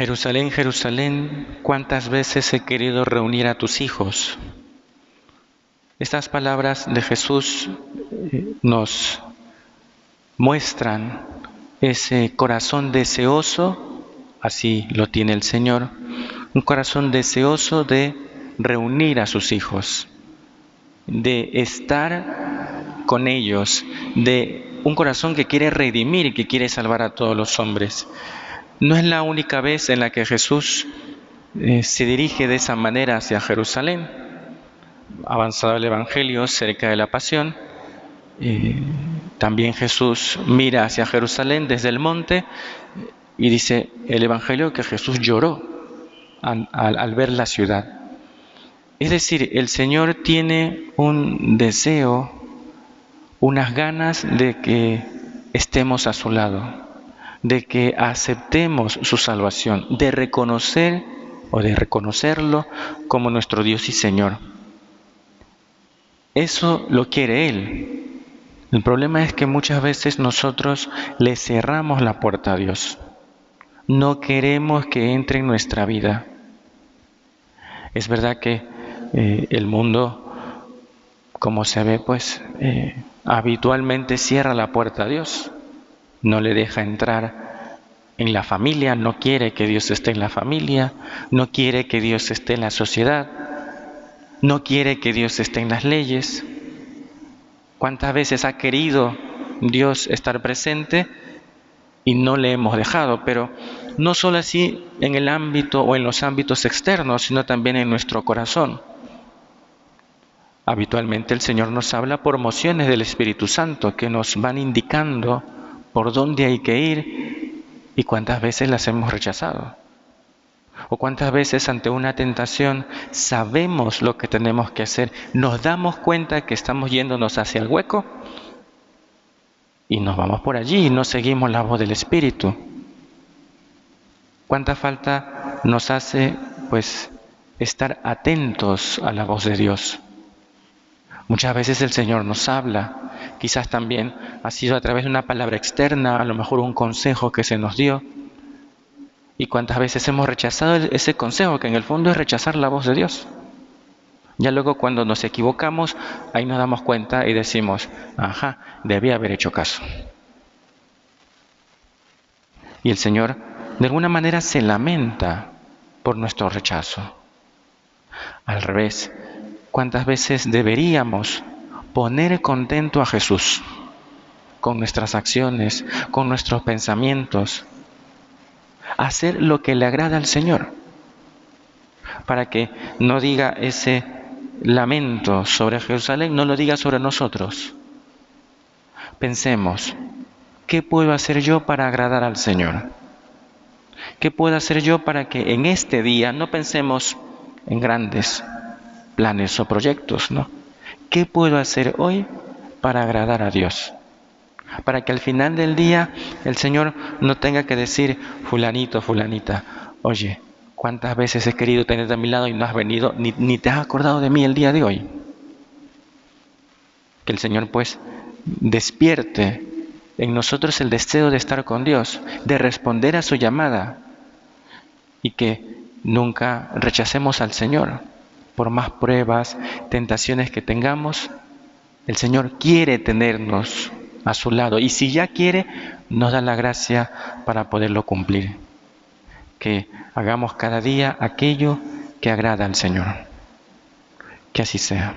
Jerusalén, Jerusalén, cuántas veces he querido reunir a tus hijos. Estas palabras de Jesús eh, nos muestran ese corazón deseoso, así lo tiene el Señor, un corazón deseoso de reunir a sus hijos, de estar con ellos, de un corazón que quiere redimir y que quiere salvar a todos los hombres. No es la única vez en la que Jesús eh, se dirige de esa manera hacia Jerusalén. Avanzado el Evangelio cerca de la pasión, eh, también Jesús mira hacia Jerusalén desde el monte y dice el Evangelio que Jesús lloró al ver la ciudad. Es decir, el Señor tiene un deseo, unas ganas de que estemos a su lado de que aceptemos su salvación, de reconocer o de reconocerlo como nuestro Dios y Señor. Eso lo quiere Él. El problema es que muchas veces nosotros le cerramos la puerta a Dios. No queremos que entre en nuestra vida. Es verdad que eh, el mundo, como se ve, pues eh, habitualmente cierra la puerta a Dios no le deja entrar en la familia, no quiere que Dios esté en la familia, no quiere que Dios esté en la sociedad, no quiere que Dios esté en las leyes. ¿Cuántas veces ha querido Dios estar presente y no le hemos dejado? Pero no solo así en el ámbito o en los ámbitos externos, sino también en nuestro corazón. Habitualmente el Señor nos habla por mociones del Espíritu Santo que nos van indicando por dónde hay que ir y cuántas veces las hemos rechazado. O cuántas veces ante una tentación sabemos lo que tenemos que hacer, nos damos cuenta que estamos yéndonos hacia el hueco y nos vamos por allí y no seguimos la voz del Espíritu. ¿Cuánta falta nos hace pues estar atentos a la voz de Dios? Muchas veces el Señor nos habla, quizás también ha sido a través de una palabra externa, a lo mejor un consejo que se nos dio. ¿Y cuántas veces hemos rechazado ese consejo, que en el fondo es rechazar la voz de Dios? Ya luego cuando nos equivocamos, ahí nos damos cuenta y decimos, ajá, debía haber hecho caso. Y el Señor de alguna manera se lamenta por nuestro rechazo. Al revés, ¿Cuántas veces deberíamos poner contento a Jesús con nuestras acciones, con nuestros pensamientos? Hacer lo que le agrada al Señor, para que no diga ese lamento sobre Jerusalén, no lo diga sobre nosotros. Pensemos, ¿qué puedo hacer yo para agradar al Señor? ¿Qué puedo hacer yo para que en este día no pensemos en grandes planes o proyectos, ¿no? ¿Qué puedo hacer hoy para agradar a Dios? Para que al final del día el Señor no tenga que decir, fulanito, fulanita, oye, ¿cuántas veces he querido tenerte a mi lado y no has venido, ni, ni te has acordado de mí el día de hoy? Que el Señor pues despierte en nosotros el deseo de estar con Dios, de responder a su llamada y que nunca rechacemos al Señor por más pruebas, tentaciones que tengamos, el Señor quiere tenernos a su lado y si ya quiere, nos da la gracia para poderlo cumplir. Que hagamos cada día aquello que agrada al Señor. Que así sea.